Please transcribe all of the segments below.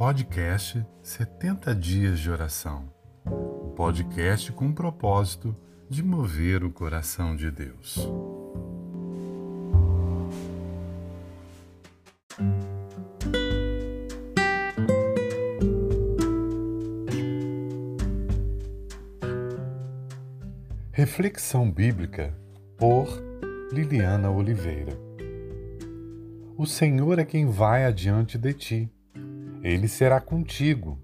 podcast 70 Dias de Oração. O podcast com o propósito de mover o coração de Deus. Reflexão Bíblica por Liliana Oliveira. O Senhor é quem vai adiante de ti. Ele será contigo,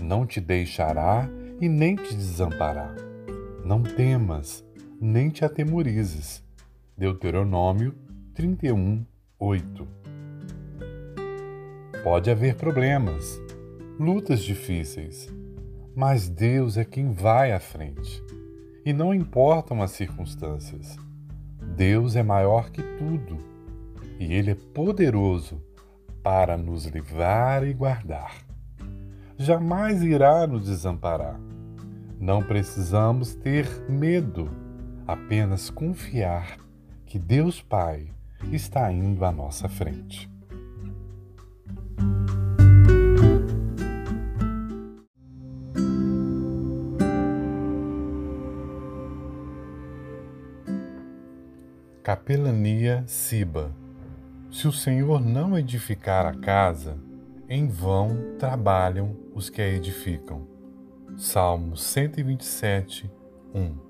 não te deixará e nem te desamparará. Não temas, nem te atemorizes. Deuteronômio 31, 8. Pode haver problemas, lutas difíceis, mas Deus é quem vai à frente. E não importam as circunstâncias. Deus é maior que tudo e Ele é poderoso para nos livrar e guardar. Jamais irá nos desamparar. Não precisamos ter medo, apenas confiar que Deus Pai está indo à nossa frente. Capelania Siba. Se o Senhor não edificar a casa, em vão trabalham os que a edificam. Salmo 127, 1